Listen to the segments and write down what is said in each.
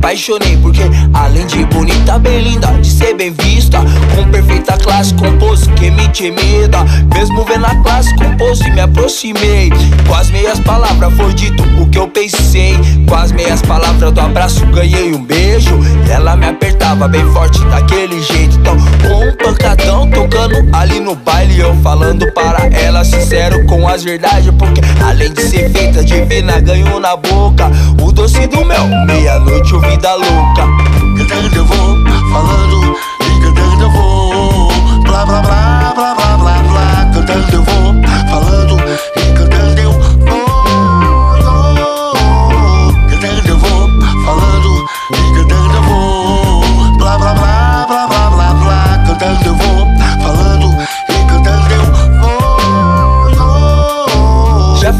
apaixonei porque além de bonita, bem linda, de ser bem vista, com perfeita classe, compôs que me intimida. Mesmo vendo a classe, compôs e me aproximei. Com as meias palavras foi dito o que eu pensei. Com as meias palavras do abraço ganhei um beijo. Ela me apertava bem forte daquele jeito. Então, com um pancadão tocando ali no baile, eu falando para ela sincero com as verdades, porque além de ser feita divina, ganho na boca o doce do mel. Meia-noite, vida louca.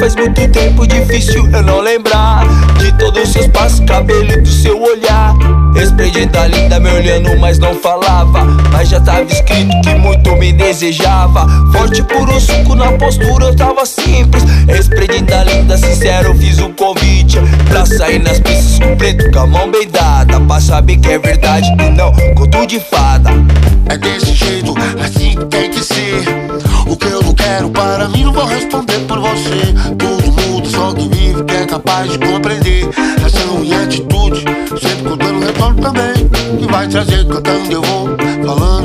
Faz muito tempo difícil eu não lembrar De todos os seus passos, cabelo e do seu olhar. Esplendida, linda, me olhando, mas não falava. Mas já tava escrito que muito me desejava. Forte, puro suco na postura, eu tava simples. Esplendida, linda, sincero, fiz o convite Pra sair nas pistas com preto, com a mão bem dada Pra saber que é verdade e não conto de fada. É desse jeito, assim tem que ser. Quero para mim, não vou responder por você. Todo mundo só que vive que é capaz de compreender. Ação e atitude, sempre contando retorno também. Que vai trazer cantando eu vou, falando